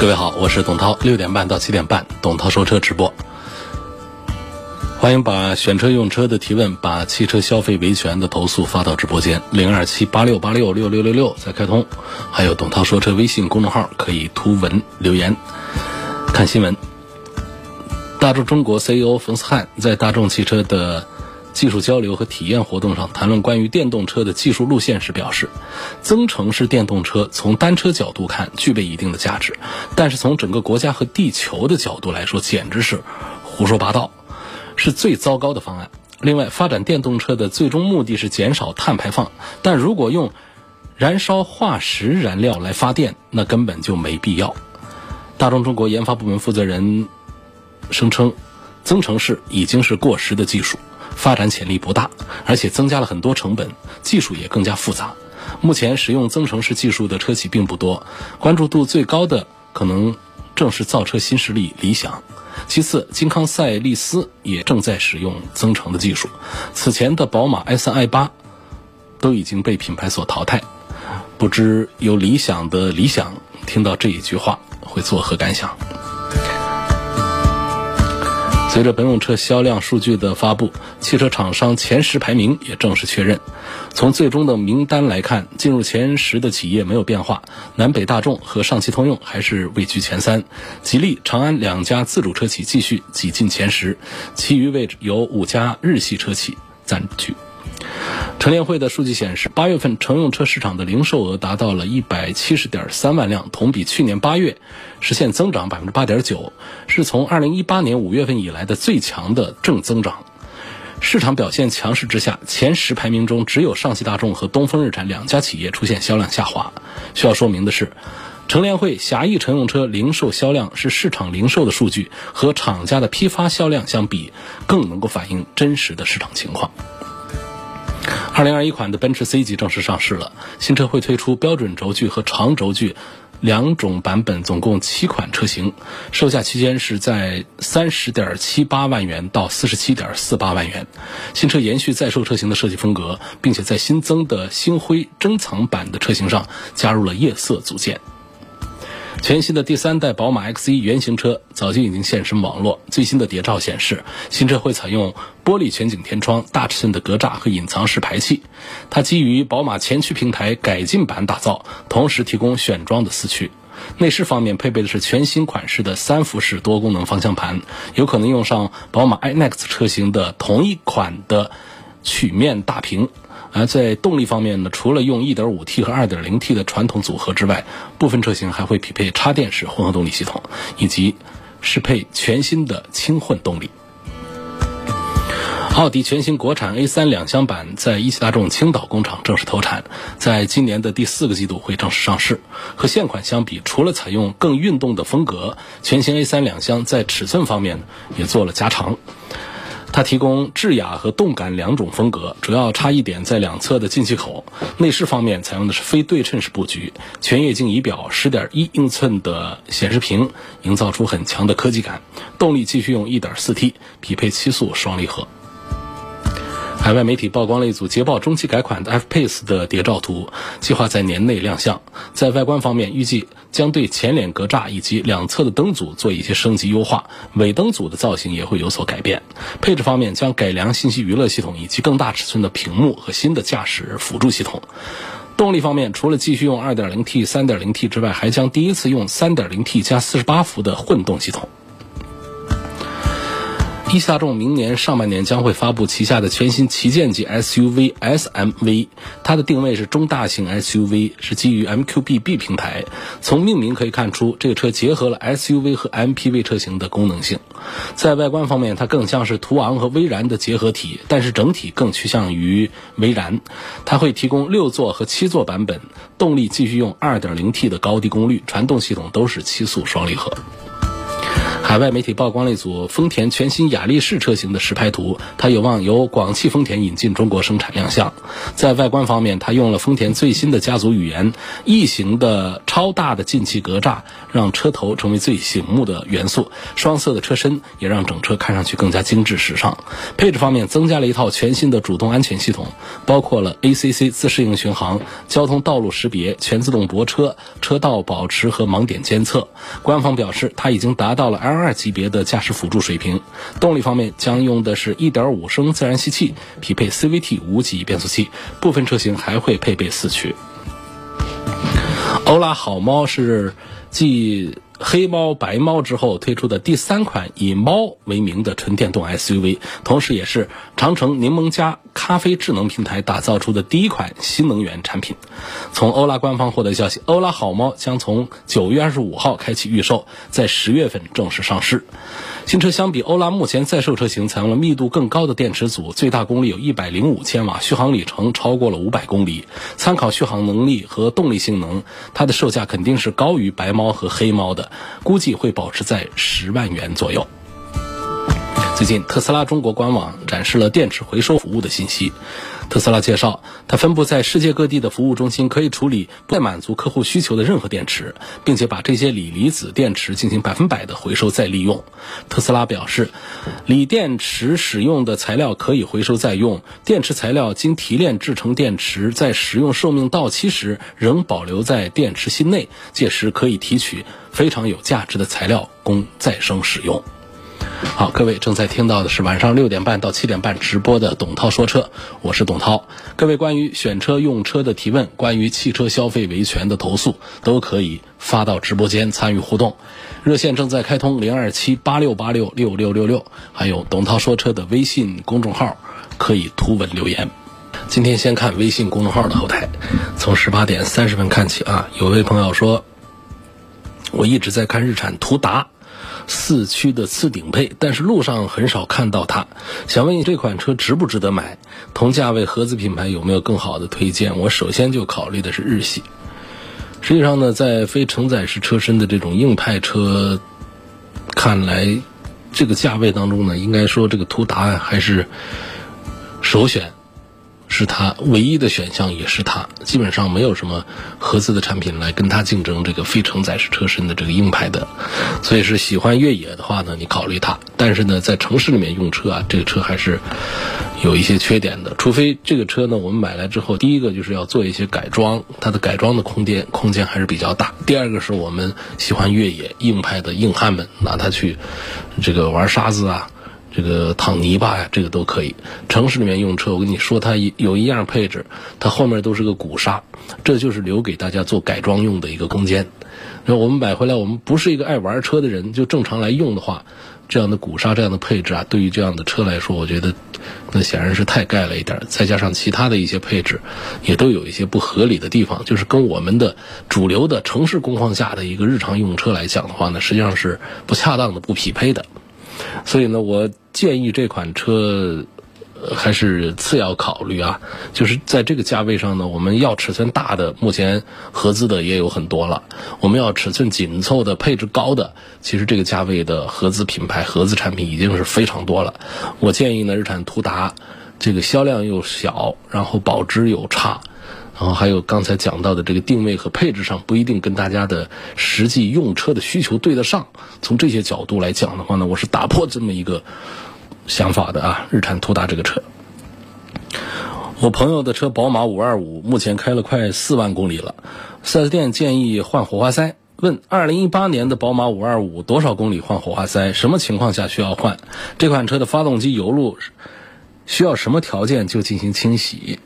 各位好，我是董涛，六点半到七点半，董涛说车直播。欢迎把选车用车的提问，把汽车消费维权的投诉发到直播间零二七八六八六六六六六再开通，还有董涛说车微信公众号可以图文留言看新闻。大众中国 CEO 冯思翰在大众汽车的。技术交流和体验活动上谈论关于电动车的技术路线时表示，增程式电动车从单车角度看具备一定的价值，但是从整个国家和地球的角度来说，简直是胡说八道，是最糟糕的方案。另外，发展电动车的最终目的是减少碳排放，但如果用燃烧化石燃料来发电，那根本就没必要。大众中国研发部门负责人声称，增程式已经是过时的技术。发展潜力不大，而且增加了很多成本，技术也更加复杂。目前使用增程式技术的车企并不多，关注度最高的可能正是造车新势力理想。其次，金康赛利斯也正在使用增程的技术。此前的宝马 i3、i8 都已经被品牌所淘汰。不知有理想的理想听到这一句话会作何感想？随着本用车销量数据的发布，汽车厂商前十排名也正式确认。从最终的名单来看，进入前十的企业没有变化，南北大众和上汽通用还是位居前三，吉利、长安两家自主车企继续挤进前十，其余位置由五家日系车企占据。乘联会的数据显示，八月份乘用车市场的零售额达到了一百七十点三万辆，同比去年八月实现增长百分之八点九，是从二零一八年五月份以来的最强的正增长。市场表现强势之下，前十排名中只有上汽大众和东风日产两家企业出现销量下滑。需要说明的是，乘联会狭义乘用车零售销量是市场零售的数据，和厂家的批发销量相比，更能够反映真实的市场情况。二零二一款的奔驰 C 级正式上市了，新车会推出标准轴距和长轴距两种版本，总共七款车型，售价区间是在三十点七八万元到四十七点四八万元。新车延续在售车型的设计风格，并且在新增的星辉珍藏版的车型上加入了夜色组件。全新的第三代宝马 X1 原型车早就已经现身网络。最新的谍照显示，新车会采用玻璃全景天窗、大尺寸的格栅和隐藏式排气。它基于宝马前驱平台改进版打造，同时提供选装的四驱。内饰方面配备的是全新款式的三辐式多功能方向盘，有可能用上宝马 iNEXT 车型的同一款的曲面大屏。而在动力方面呢，除了用 1.5T 和 2.0T 的传统组合之外，部分车型还会匹配插电式混合动力系统，以及适配全新的轻混动力。奥迪全新国产 A3 两厢版在一汽大众青岛工厂正式投产，在今年的第四个季度会正式上市。和现款相比，除了采用更运动的风格，全新 A3 两厢在尺寸方面也做了加长。它提供智雅和动感两种风格，主要差异点在两侧的进气口。内饰方面采用的是非对称式布局，全液晶仪表十点一英寸的显示屏，营造出很强的科技感。动力继续用一点四 T，匹配七速双离合。海外媒体曝光了一组捷豹中期改款的 F-Pace 的谍照图，计划在年内亮相。在外观方面，预计将对前脸格栅以及两侧的灯组做一些升级优化，尾灯组的造型也会有所改变。配置方面将改良信息娱乐系统以及更大尺寸的屏幕和新的驾驶辅助系统。动力方面，除了继续用 2.0T、3.0T 之外，还将第一次用 3.0T 加48伏的混动系统。一汽大众明年上半年将会发布旗下的全新旗舰级 SUV SMV，它的定位是中大型 SUV，是基于 MQB-B 平台。从命名可以看出，这个车结合了 SUV 和 MPV 车型的功能性。在外观方面，它更像是途昂和威然的结合体，但是整体更趋向于威然。它会提供六座和七座版本，动力继续用 2.0T 的高低功率，传动系统都是七速双离合。海外媒体曝光了一组丰田全新雅力士车型的实拍图，它有望由广汽丰田引进中国生产亮相。在外观方面，它用了丰田最新的家族语言异形的超大的进气格栅，让车头成为最醒目的元素。双色的车身也让整车看上去更加精致时尚。配置方面，增加了一套全新的主动安全系统，包括了 ACC 自适应巡航、交通道路识别、全自动泊车、车道保持和盲点监测。官方表示，它已经达到了 L。二级别的驾驶辅助水平，动力方面将用的是一点五升自然吸气，匹配 CVT 无级变速器，部分车型还会配备四驱。欧拉好猫是继黑猫、白猫之后推出的第三款以猫为名的纯电动 SUV，同时也是长城柠檬加咖啡智能平台打造出的第一款新能源产品。从欧拉官方获得消息，欧拉好猫将从九月二十五号开启预售，在十月份正式上市。新车相比欧拉目前在售车型，采用了密度更高的电池组，最大功率有一百零五千瓦，续航里程超过了五百公里。参考续航能力和动力性能，它的售价肯定是高于白猫和黑猫的，估计会保持在十万元左右。最近，特斯拉中国官网展示了电池回收服务的信息。特斯拉介绍，它分布在世界各地的服务中心可以处理不满足客户需求的任何电池，并且把这些锂离子电池进行百分百的回收再利用。特斯拉表示，锂电池使用的材料可以回收再用，电池材料经提炼制成电池，在使用寿命到期时仍保留在电池芯内，届时可以提取非常有价值的材料供再生使用。好，各位正在听到的是晚上六点半到七点半直播的董涛说车，我是董涛。各位关于选车用车的提问，关于汽车消费维权的投诉，都可以发到直播间参与互动。热线正在开通零二七八六八六六六六六，还有董涛说车的微信公众号可以图文留言。今天先看微信公众号的后台，从十八点三十分看起啊，有位朋友说，我一直在看日产途达。四驱的次顶配，但是路上很少看到它。想问你这款车值不值得买？同价位合资品牌有没有更好的推荐？我首先就考虑的是日系。实际上呢，在非承载式车身的这种硬派车看来，这个价位当中呢，应该说这个途达还是首选。是它唯一的选项，也是它基本上没有什么合资的产品来跟它竞争这个非承载式车身的这个硬派的，所以是喜欢越野的话呢，你考虑它。但是呢，在城市里面用车啊，这个车还是有一些缺点的。除非这个车呢，我们买来之后，第一个就是要做一些改装，它的改装的空间空间还是比较大。第二个是我们喜欢越野硬派的硬汉们拿它去这个玩沙子啊。这个躺泥巴呀，这个都可以。城市里面用车，我跟你说，它有一样配置，它后面都是个鼓刹，这就是留给大家做改装用的一个空间。那我们买回来，我们不是一个爱玩车的人，就正常来用的话，这样的鼓刹、这样的配置啊，对于这样的车来说，我觉得那显然是太盖了一点。再加上其他的一些配置，也都有一些不合理的地方，就是跟我们的主流的城市工况下的一个日常用车来讲的话呢，实际上是不恰当的、不匹配的。所以呢，我建议这款车还是次要考虑啊。就是在这个价位上呢，我们要尺寸大的，目前合资的也有很多了；我们要尺寸紧凑的、配置高的，其实这个价位的合资品牌、合资产品已经是非常多了。我建议呢，日产途达这个销量又小，然后保值又差。然后还有刚才讲到的这个定位和配置上不一定跟大家的实际用车的需求对得上。从这些角度来讲的话呢，我是打破这么一个想法的啊。日产途达这个车，我朋友的车宝马五二五目前开了快四万公里了，4S 店建议换火花塞。问：二零一八年的宝马五二五多少公里换火花塞？什么情况下需要换？这款车的发动机油路需要什么条件就进行清洗？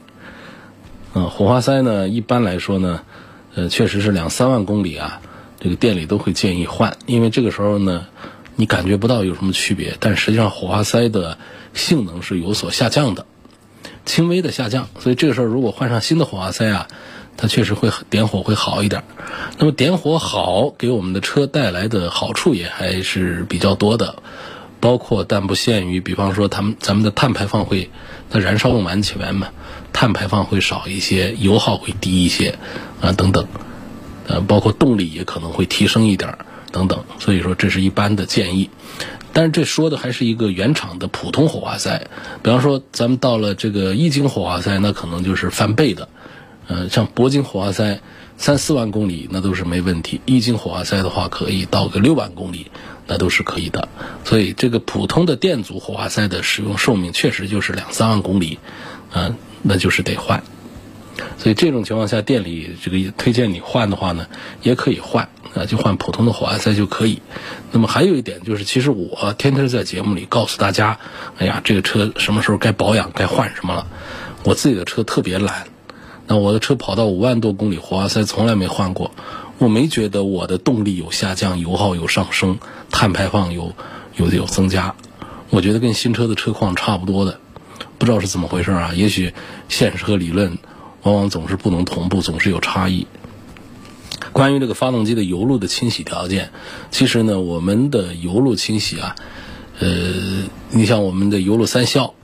嗯，火花塞呢，一般来说呢，呃，确实是两三万公里啊，这个店里都会建议换，因为这个时候呢，你感觉不到有什么区别，但实际上火花塞的性能是有所下降的，轻微的下降。所以这个时候如果换上新的火花塞啊，它确实会点火会好一点。那么点火好给我们的车带来的好处也还是比较多的，包括但不限于，比方说他们咱们的碳排放会，它燃烧用完起来嘛，碳排放会少一些，油耗会低一些啊等等，呃，包括动力也可能会提升一点等等。所以说这是一般的建议，但是这说的还是一个原厂的普通火花塞，比方说咱们到了这个一晶火花塞，那可能就是翻倍的。呃，像铂金火花塞，三四万公里那都是没问题；一晶火花塞的话，可以到个六万公里，那都是可以的。所以这个普通的电阻火花塞的使用寿命确实就是两三万公里，啊，那就是得换。所以这种情况下，店里这个推荐你换的话呢，也可以换，啊，就换普通的火花塞就可以。那么还有一点就是，其实我天天在节目里告诉大家，哎呀，这个车什么时候该保养、该换什么了。我自己的车特别懒。那我的车跑到五万多公里，火花塞从来没换过，我没觉得我的动力有下降，油耗有上升，碳排放有有有增加，我觉得跟新车的车况差不多的，不知道是怎么回事啊？也许现实和理论往往总是不能同步，总是有差异。关于这个发动机的油路的清洗条件，其实呢，我们的油路清洗啊，呃，你像我们的油路三效，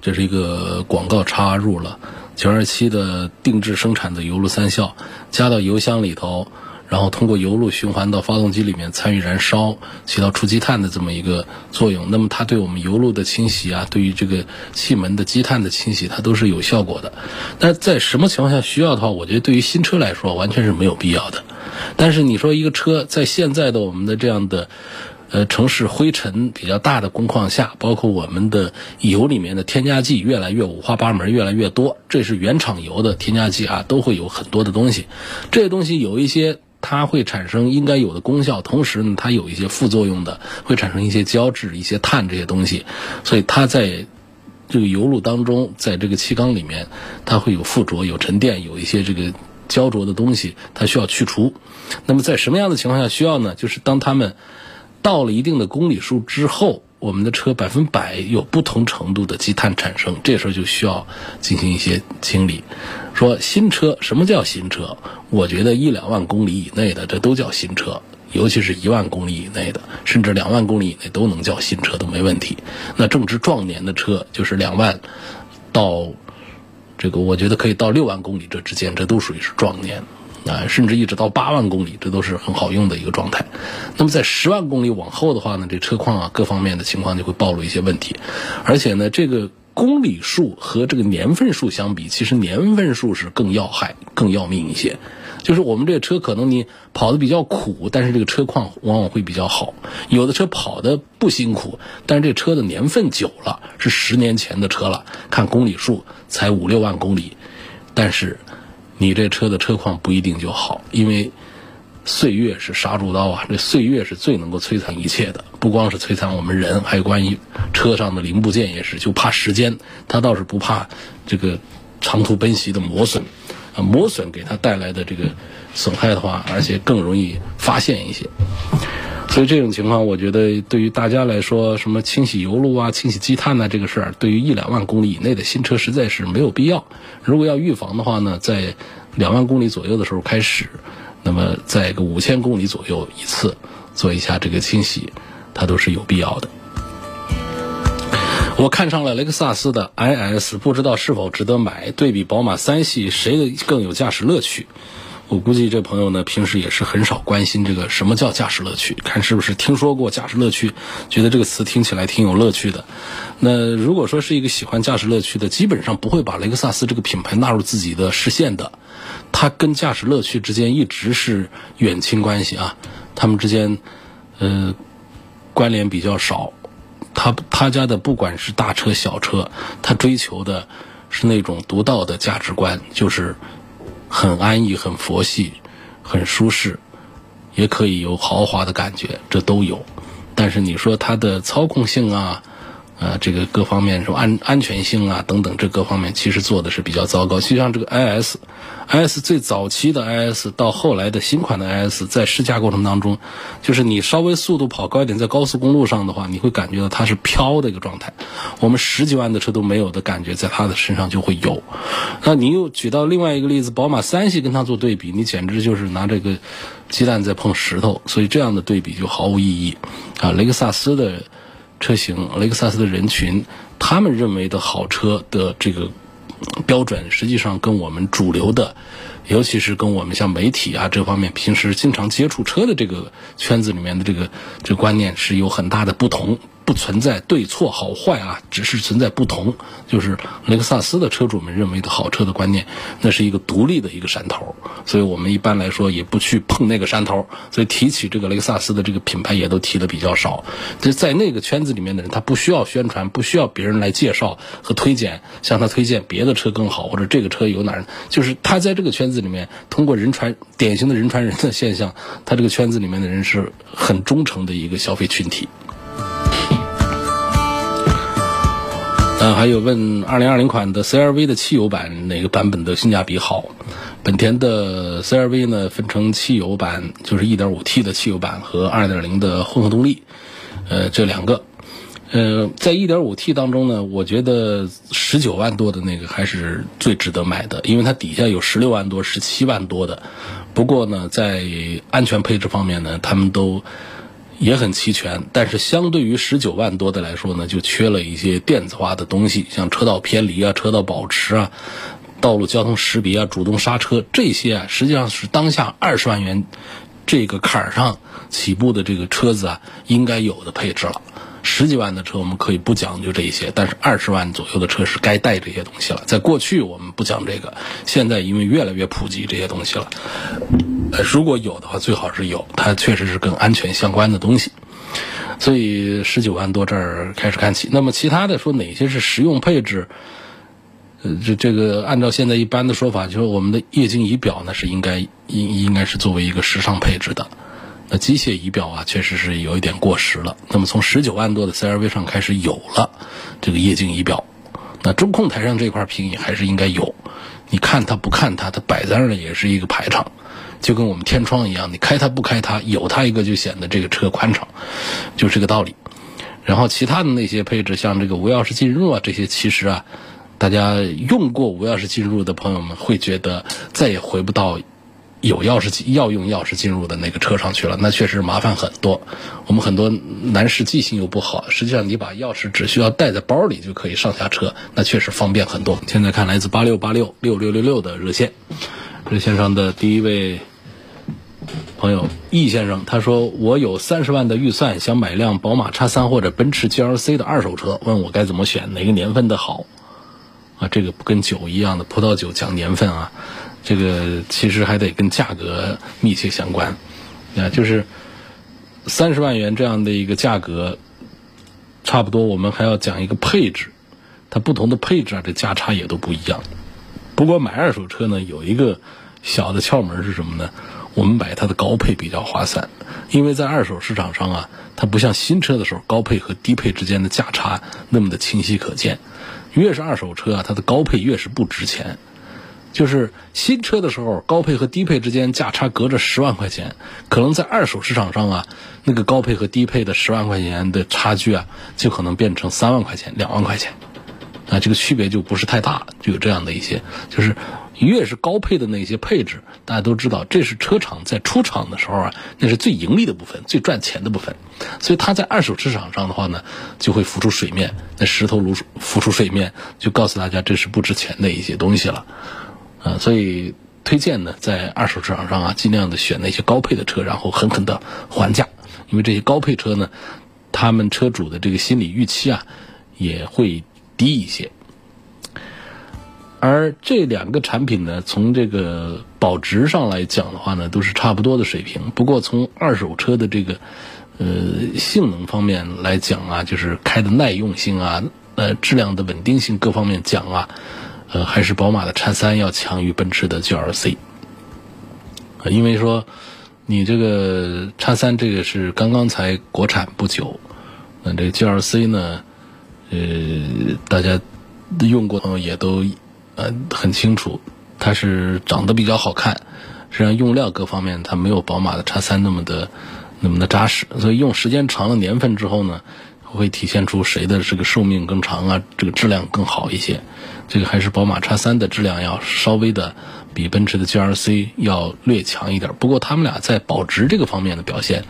这是一个广告插入了。九二七的定制生产的油路三效，加到油箱里头，然后通过油路循环到发动机里面参与燃烧，起到除积碳的这么一个作用。那么它对我们油路的清洗啊，对于这个气门的积碳的清洗，它都是有效果的。但在什么情况下需要的话，我觉得对于新车来说完全是没有必要的。但是你说一个车在现在的我们的这样的。呃，城市灰尘比较大的工况下，包括我们的油里面的添加剂越来越五花八门，越来越多。这是原厂油的添加剂啊，都会有很多的东西。这些东西有一些它会产生应该有的功效，同时呢，它有一些副作用的，会产生一些胶质、一些碳这些东西。所以它在这个油路当中，在这个气缸里面，它会有附着、有沉淀、有一些这个焦灼的东西，它需要去除。那么在什么样的情况下需要呢？就是当它们到了一定的公里数之后，我们的车百分百有不同程度的积碳产生，这时候就需要进行一些清理。说新车什么叫新车？我觉得一两万公里以内的这都叫新车，尤其是一万公里以内的，甚至两万公里以内都能叫新车都没问题。那正值壮年的车就是两万到这个，我觉得可以到六万公里这之间，这都属于是壮年。啊，甚至一直到八万公里，这都是很好用的一个状态。那么在十万公里往后的话呢，这车况啊各方面的情况就会暴露一些问题。而且呢，这个公里数和这个年份数相比，其实年份数是更要害、更要命一些。就是我们这个车可能你跑的比较苦，但是这个车况往往会比较好。有的车跑的不辛苦，但是这车的年份久了，是十年前的车了，看公里数才五六万公里，但是。你这车的车况不一定就好，因为岁月是杀猪刀啊！这岁月是最能够摧残一切的，不光是摧残我们人，还有关于车上的零部件也是，就怕时间，它倒是不怕这个长途奔袭的磨损，啊，磨损给它带来的这个损害的话，而且更容易发现一些。所以这种情况，我觉得对于大家来说，什么清洗油路啊、清洗积碳呐，这个事儿，对于一两万公里以内的新车实在是没有必要。如果要预防的话呢，在两万公里左右的时候开始，那么在个五千公里左右一次做一下这个清洗，它都是有必要的。我看上了雷克萨斯的 IS，不知道是否值得买？对比宝马三系，谁的更有驾驶乐趣？我估计这朋友呢，平时也是很少关心这个什么叫驾驶乐趣，看是不是听说过驾驶乐趣，觉得这个词听起来挺有乐趣的。那如果说是一个喜欢驾驶乐趣的，基本上不会把雷克萨斯这个品牌纳入自己的视线的。它跟驾驶乐趣之间一直是远亲关系啊，他们之间呃关联比较少。他他家的不管是大车小车，他追求的是那种独到的价值观，就是。很安逸，很佛系，很舒适，也可以有豪华的感觉，这都有。但是你说它的操控性啊，呃，这个各方面什么安安全性啊等等，这各方面其实做的是比较糟糕。就像这个 IS，IS 最早期的 IS 到后来的新款的 IS，在试驾过程当中，就是你稍微速度跑高一点，在高速公路上的话，你会感觉到它是飘的一个状态。我们十几万的车都没有的感觉，在它的身上就会有。那你又举到另外一个例子，宝马三系跟它做对比，你简直就是拿这个鸡蛋在碰石头，所以这样的对比就毫无意义啊。雷克萨斯的。车型，雷克萨斯的人群，他们认为的好车的这个标准，实际上跟我们主流的，尤其是跟我们像媒体啊这方面平时经常接触车的这个圈子里面的这个这个观念是有很大的不同。不存在对错好坏啊，只是存在不同。就是雷克萨斯的车主们认为的好车的观念，那是一个独立的一个山头，所以我们一般来说也不去碰那个山头。所以提起这个雷克萨斯的这个品牌，也都提的比较少。就在那个圈子里面的人，他不需要宣传，不需要别人来介绍和推荐，向他推荐别的车更好，或者这个车有哪儿，就是他在这个圈子里面，通过人传典型的人传人的现象，他这个圈子里面的人是很忠诚的一个消费群体。嗯，还有问二零二零款的 CRV 的汽油版哪个版本的性价比好？本田的 CRV 呢，分成汽油版，就是一点五 T 的汽油版和二点零的混合动力，呃，这两个。呃，在一点五 T 当中呢，我觉得十九万多的那个还是最值得买的，因为它底下有十六万多、十七万多的。不过呢，在安全配置方面呢，他们都。也很齐全，但是相对于十九万多的来说呢，就缺了一些电子化的东西，像车道偏离啊、车道保持啊、道路交通识别啊、主动刹车这些啊，实际上是当下二十万元这个坎儿上起步的这个车子啊应该有的配置了。十几万的车我们可以不讲究这一些，但是二十万左右的车是该带这些东西了。在过去我们不讲这个，现在因为越来越普及这些东西了，如果有的话最好是有，它确实是跟安全相关的东西。所以十九万多这儿开始看起。那么其他的说哪些是实用配置？呃，这这个按照现在一般的说法，就是我们的液晶仪表呢是应该应应该是作为一个时尚配置的。那机械仪表啊，确实是有一点过时了。那么从十九万多的 CRV 上开始有了这个液晶仪表，那中控台上这块屏也还是应该有。你看它不看它，它摆在那儿也是一个排场，就跟我们天窗一样，你开它不开它，有它一个就显得这个车宽敞，就是这个道理。然后其他的那些配置，像这个无钥匙进入啊，这些其实啊，大家用过无钥匙进入的朋友们会觉得再也回不到。有钥匙要用钥匙进入的那个车上去了，那确实麻烦很多。我们很多男士记性又不好，实际上你把钥匙只需要带在包里就可以上下车，那确实方便很多。现在看来自八六八六六六六六的热线，热线上的第一位朋友易先生，他说我有三十万的预算，想买辆宝马叉三或者奔驰 GLC 的二手车，问我该怎么选，哪个年份的好？啊，这个不跟酒一样的，葡萄酒讲年份啊。这个其实还得跟价格密切相关，啊，就是三十万元这样的一个价格，差不多我们还要讲一个配置，它不同的配置啊，这价差也都不一样。不过买二手车呢，有一个小的窍门是什么呢？我们买它的高配比较划算，因为在二手市场上啊，它不像新车的时候，高配和低配之间的价差那么的清晰可见。越是二手车啊，它的高配越是不值钱。就是新车的时候，高配和低配之间价差隔着十万块钱，可能在二手市场上啊，那个高配和低配的十万块钱的差距啊，就可能变成三万块钱、两万块钱，啊，这个区别就不是太大，就有这样的一些，就是越是高配的那些配置，大家都知道，这是车厂在出厂的时候啊，那是最盈利的部分、最赚钱的部分，所以它在二手市场上的话呢，就会浮出水面，那石头如浮出水面，就告诉大家这是不值钱的一些东西了。啊，所以推荐呢，在二手市场上啊，尽量的选那些高配的车，然后狠狠的还价，因为这些高配车呢，他们车主的这个心理预期啊，也会低一些。而这两个产品呢，从这个保值上来讲的话呢，都是差不多的水平。不过从二手车的这个呃性能方面来讲啊，就是开的耐用性啊，呃质量的稳定性各方面讲啊。呃，还是宝马的叉三要强于奔驰的 GLC，因为说你这个叉三这个是刚刚才国产不久，那这个 GLC 呢，呃，大家用过朋友也都呃很清楚，它是长得比较好看，实际上用料各方面它没有宝马的叉三那么的那么的扎实，所以用时间长了年份之后呢，会体现出谁的这个寿命更长啊，这个质量更好一些。这个还是宝马叉三的质量要稍微的比奔驰的 GLC 要略强一点，不过他们俩在保值这个方面的表现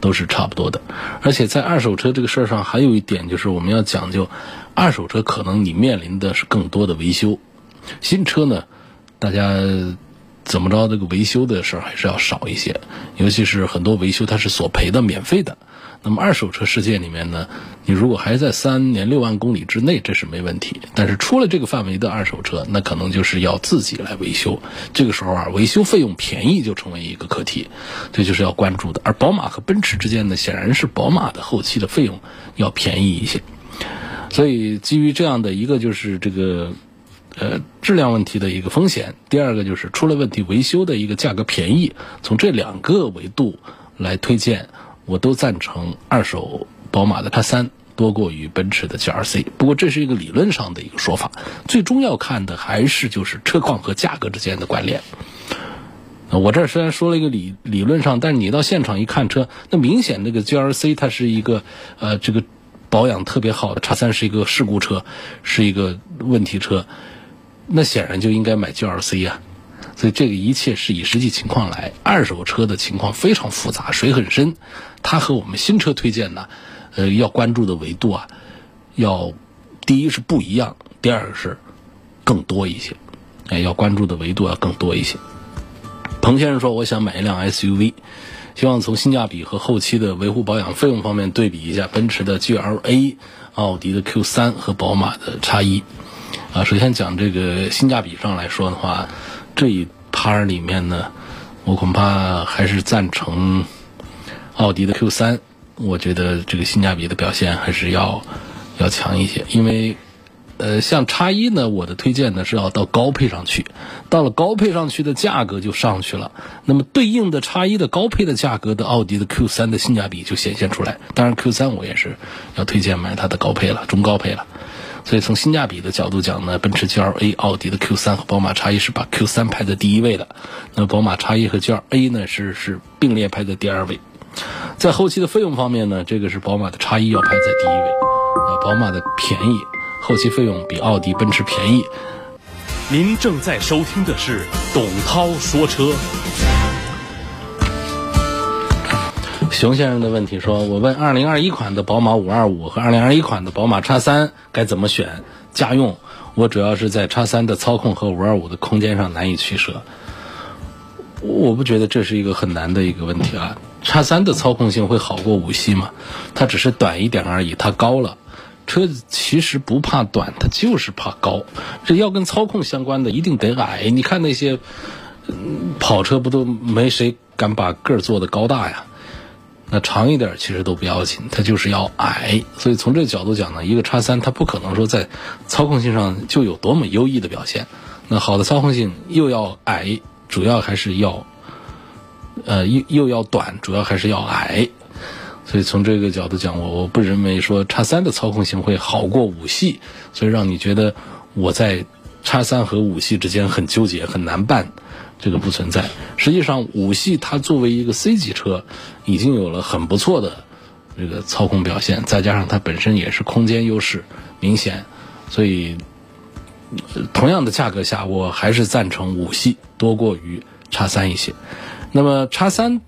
都是差不多的。而且在二手车这个事儿上，还有一点就是我们要讲究，二手车可能你面临的是更多的维修，新车呢，大家怎么着这个维修的事儿还是要少一些，尤其是很多维修它是索赔的、免费的。那么二手车世界里面呢，你如果还在三年六万公里之内，这是没问题。但是出了这个范围的二手车，那可能就是要自己来维修。这个时候啊，维修费用便宜就成为一个课题，这就是要关注的。而宝马和奔驰之间呢，显然是宝马的后期的费用要便宜一些。所以基于这样的一个就是这个呃质量问题的一个风险，第二个就是出了问题维修的一个价格便宜，从这两个维度来推荐。我都赞成二手宝马的叉三多过于奔驰的 G R C 不过这是一个理论上的一个说法，最终要看的还是就是车况和价格之间的关联。我这儿虽然说了一个理理论上，但是你到现场一看车，那明显那个 G R C 它是一个呃这个保养特别好的，叉三是一个事故车，是一个问题车，那显然就应该买 GLC 呀。所以这个一切是以实际情况来，二手车的情况非常复杂，水很深。它和我们新车推荐呢，呃，要关注的维度啊，要第一是不一样，第二个是更多一些，哎，要关注的维度要更多一些。彭先生说，我想买一辆 SUV，希望从性价比和后期的维护保养费用方面对比一下奔驰的 GLA、奥迪的 Q3 和宝马的叉一。啊，首先讲这个性价比上来说的话。这一趴里面呢，我恐怕还是赞成奥迪的 Q 三。我觉得这个性价比的表现还是要要强一些，因为呃，像叉一呢，我的推荐呢是要到高配上去，到了高配上去的价格就上去了。那么对应的叉一的高配的价格的奥迪的 Q 三的性价比就显现出来。当然 Q 三我也是要推荐买它的高配了，中高配了。所以从性价比的角度讲呢，奔驰 GLA、奥迪的 Q3 和宝马 X1 是把 Q3 排在第一位的，那宝马 X1 和 GLA 呢是是并列排在第二位。在后期的费用方面呢，这个是宝马的 X1 要排在第一位，呃，宝马的便宜，后期费用比奥迪、奔驰便宜。您正在收听的是董涛说车。熊先生的问题说：“我问2021款的宝马525和2021款的宝马 X3 该怎么选？家用，我主要是在 X3 的操控和525的空间上难以取舍。我不觉得这是一个很难的一个问题啊。X3 的操控性会好过五系吗？它只是短一点而已，它高了。车子其实不怕短，它就是怕高。这要跟操控相关的，一定得矮。你看那些跑车，不都没谁敢把个儿做的高大呀？”那长一点其实都不要紧，它就是要矮。所以从这个角度讲呢，一个叉三它不可能说在操控性上就有多么优异的表现。那好的操控性又要矮，主要还是要，呃又又要短，主要还是要矮。所以从这个角度讲，我我不认为说叉三的操控性会好过五系，所以让你觉得我在叉三和五系之间很纠结，很难办。这个不存在。实际上，五系它作为一个 C 级车，已经有了很不错的这个操控表现，再加上它本身也是空间优势明显，所以同样的价格下，我还是赞成五系多过于叉三一些。那么叉三。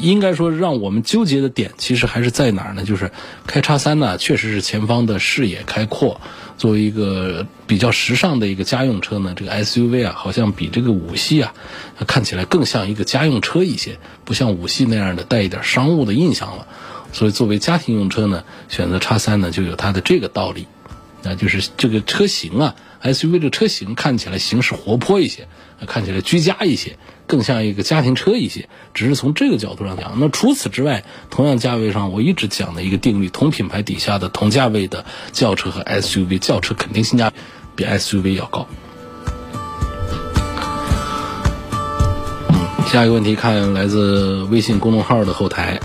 应该说，让我们纠结的点其实还是在哪儿呢？就是开叉三呢，确实是前方的视野开阔。作为一个比较时尚的一个家用车呢，这个 SUV 啊，好像比这个五系啊，看起来更像一个家用车一些，不像五系那样的带一点商务的印象了。所以作为家庭用车呢，选择叉三呢，就有它的这个道理。那就是这个车型啊，SUV 的车型看起来形式活泼一些，看起来居家一些。更像一个家庭车一些，只是从这个角度上讲。那除此之外，同样价位上，我一直讲的一个定律：同品牌底下的同价位的轿车和 SUV，轿车肯定性价比 SUV 要高。嗯，下一个问题看来自微信公众号的后台，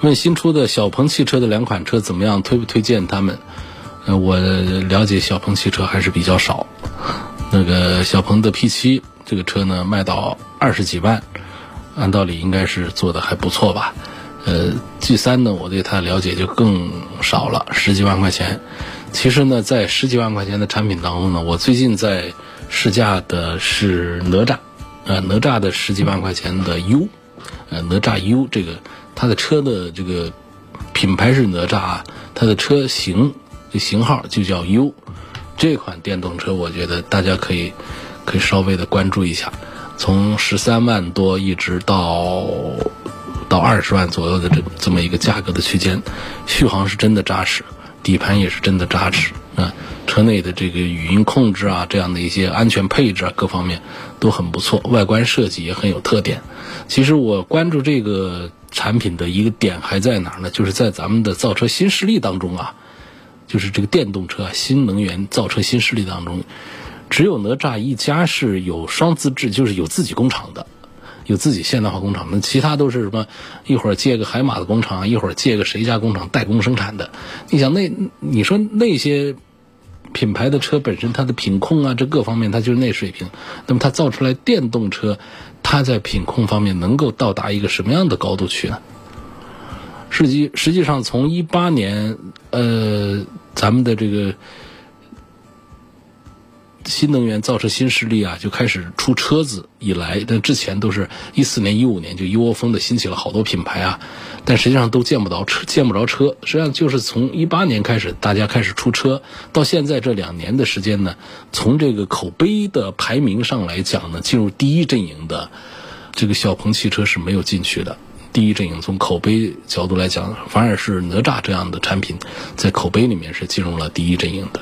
问新出的小鹏汽车的两款车怎么样？推不推荐他们？呃，我了解小鹏汽车还是比较少。那个小鹏的 P7 这个车呢，卖到二十几万，按道理应该是做的还不错吧。呃，G3 呢，我对它的了解就更少了，十几万块钱。其实呢，在十几万块钱的产品当中呢，我最近在试驾的是哪吒，呃，哪吒的十几万块钱的 U，呃，哪吒 U 这个它的车的这个品牌是哪吒啊，它的车型型号就叫 U。这款电动车，我觉得大家可以可以稍微的关注一下，从十三万多一直到到二十万左右的这这么一个价格的区间，续航是真的扎实。底盘也是真的扎实啊，车内的这个语音控制啊，这样的一些安全配置啊，各方面都很不错，外观设计也很有特点。其实我关注这个产品的一个点还在哪儿呢？就是在咱们的造车新势力当中啊，就是这个电动车新能源造车新势力当中，只有哪吒一家是有双资质，就是有自己工厂的。有自己现代化工厂，那其他都是什么？一会儿借个海马的工厂，一会儿借个谁家工厂代工生产的。你想那，你说那些品牌的车本身它的品控啊，这各方面它就是那水平。那么它造出来电动车，它在品控方面能够到达一个什么样的高度去呢？实际实际上从一八年，呃，咱们的这个。新能源造车新势力啊，就开始出车子以来，但之前都是一四年、一五年就一窝蜂的兴起了好多品牌啊，但实际上都见不着车，见不着车。实际上就是从一八年开始，大家开始出车，到现在这两年的时间呢，从这个口碑的排名上来讲呢，进入第一阵营的这个小鹏汽车是没有进去的。第一阵营从口碑角度来讲，反而是哪吒这样的产品在口碑里面是进入了第一阵营的。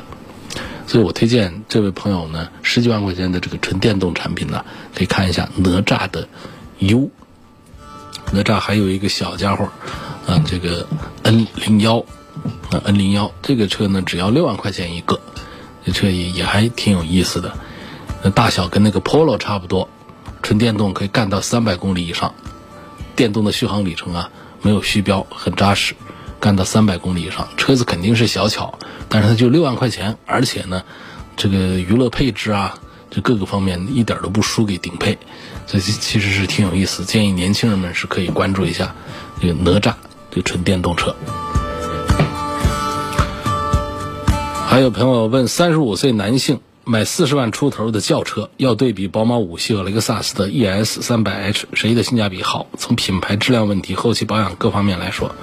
所以我推荐这位朋友呢，十几万块钱的这个纯电动产品呢，可以看一下哪吒的 U。哪吒还有一个小家伙，啊，这个 N 零幺，啊 N 零幺这个车呢，只要六万块钱一个，这车也也还挺有意思的。那大小跟那个 Polo 差不多，纯电动可以干到三百公里以上，电动的续航里程啊没有虚标，很扎实。干到三百公里以上，车子肯定是小巧，但是它就六万块钱，而且呢，这个娱乐配置啊，这各个方面一点都不输给顶配，所以其实是挺有意思。建议年轻人们是可以关注一下这个哪吒这纯电动车。还有朋友问：三十五岁男性买四十万出头的轿车，要对比宝马五系和雷克萨斯的 ES 三百 H，谁的性价比好？从品牌、质量问题、后期保养各方面来说。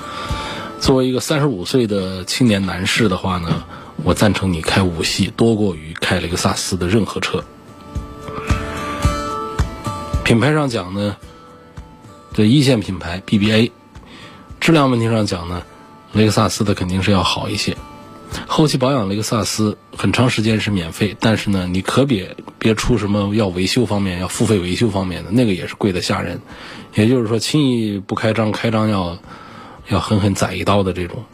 作为一个三十五岁的青年男士的话呢，我赞成你开五系多过于开雷克萨斯的任何车。品牌上讲呢，这一线品牌 BBA，质量问题上讲呢，雷克萨斯的肯定是要好一些。后期保养雷克萨斯很长时间是免费，但是呢，你可别别出什么要维修方面要付费维修方面的那个也是贵的吓人。也就是说，轻易不开张，开张要。要狠狠宰一刀的这种，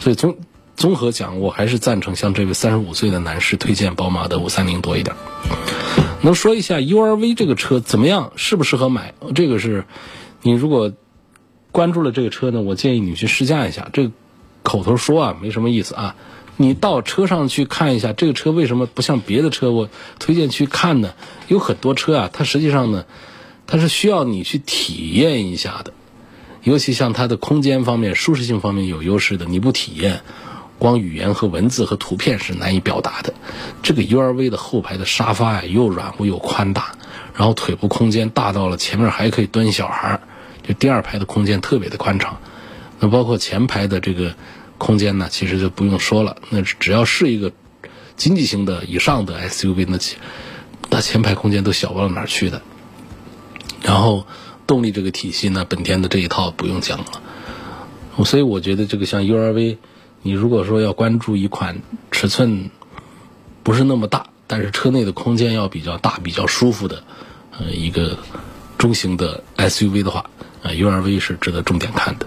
所以综综合讲，我还是赞成像这位三十五岁的男士推荐宝马的五三零多一点。能说一下 URV 这个车怎么样，适不适合买？这个是，你如果关注了这个车呢，我建议你去试驾一下。这口头说啊，没什么意思啊。你到车上去看一下，这个车为什么不像别的车？我推荐去看呢。有很多车啊，它实际上呢，它是需要你去体验一下的。尤其像它的空间方面、舒适性方面有优势的，你不体验，光语言和文字和图片是难以表达的。这个 URV 的后排的沙发呀，又软乎又宽大，然后腿部空间大到了前面还可以蹲小孩儿，就第二排的空间特别的宽敞。那包括前排的这个空间呢，其实就不用说了，那只要是一个经济型的以上的 SUV，那那前排空间都小不到哪儿去的。然后。动力这个体系呢，本田的这一套不用讲了，所以我觉得这个像 URV，你如果说要关注一款尺寸不是那么大，但是车内的空间要比较大、比较舒服的，呃，一个中型的 SUV 的话，啊，URV 是值得重点看的。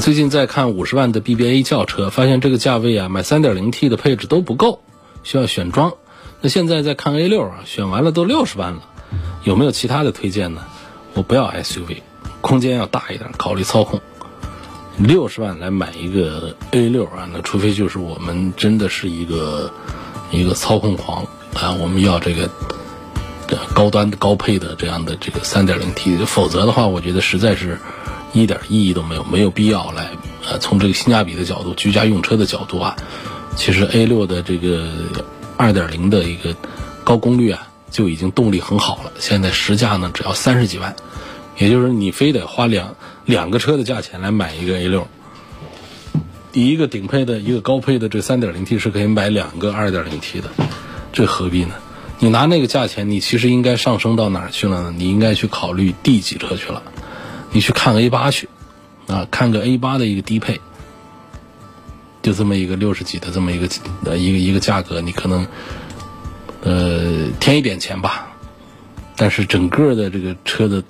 最近在看五十万的 BBA 轿车，发现这个价位啊，买 3.0T 的配置都不够，需要选装。那现在在看 A 六啊，选完了都六十万了，有没有其他的推荐呢？我不要 SUV，空间要大一点，考虑操控。六十万来买一个 A 六啊，那除非就是我们真的是一个一个操控狂啊，我们要这个高端的高配的这样的这个三点零 T，否则的话，我觉得实在是一点意义都没有，没有必要来呃从这个性价比的角度、居家用车的角度啊，其实 A 六的这个二点零的一个高功率啊就已经动力很好了，现在实价呢只要三十几万。也就是你非得花两两个车的价钱来买一个 A 六，一个顶配的一个高配的这三点零 T 是可以买两个二点零 T 的，这何必呢？你拿那个价钱，你其实应该上升到哪儿去了呢？你应该去考虑 D 级车去了，你去看 A 八去，啊，看个 A 八的一个低配，就这么一个六十几的这么一个呃一个一个价格，你可能呃添一点钱吧，但是整个的这个车的。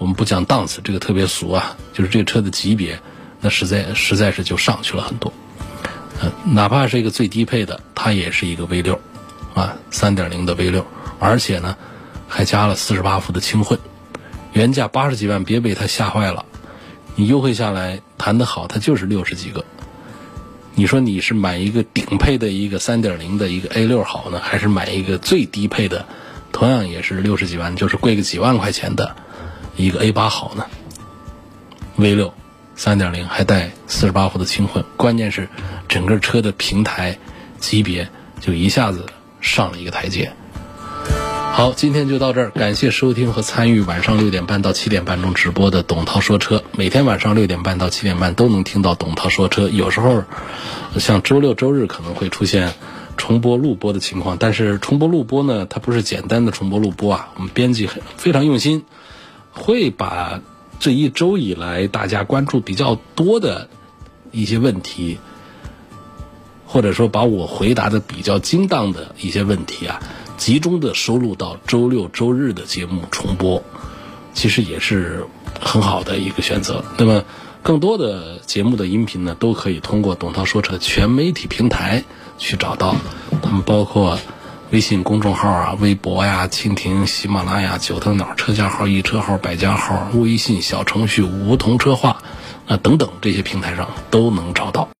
我们不讲档次，这个特别俗啊，就是这个车的级别，那实在实在是就上去了很多。呃，哪怕是一个最低配的，它也是一个 V 六，啊，三点零的 V 六，而且呢，还加了四十八伏的轻混，原价八十几万，别被他吓坏了。你优惠下来谈得好，它就是六十几个。你说你是买一个顶配的一个三点零的一个 A 六好呢，还是买一个最低配的，同样也是六十几万，就是贵个几万块钱的？一个 A 八好呢，V 六三点零还带四十八伏的轻混，关键是整个车的平台级别就一下子上了一个台阶。好，今天就到这儿，感谢收听和参与晚上六点半到七点半中直播的董涛说车。每天晚上六点半到七点半都能听到董涛说车，有时候像周六周日可能会出现重播录播的情况，但是重播录播呢，它不是简单的重播录播啊，我们编辑很非常用心。会把这一周以来大家关注比较多的一些问题，或者说把我回答的比较精当的一些问题啊，集中的收录到周六周日的节目重播，其实也是很好的一个选择。那么，更多的节目的音频呢，都可以通过董涛说车全媒体平台去找到，他们包括。微信公众号啊，微博呀，蜻蜓、喜马拉雅、九头鸟车架号、易车号、百家号、微信小程序梧桐车话啊等等这些平台上都能找到。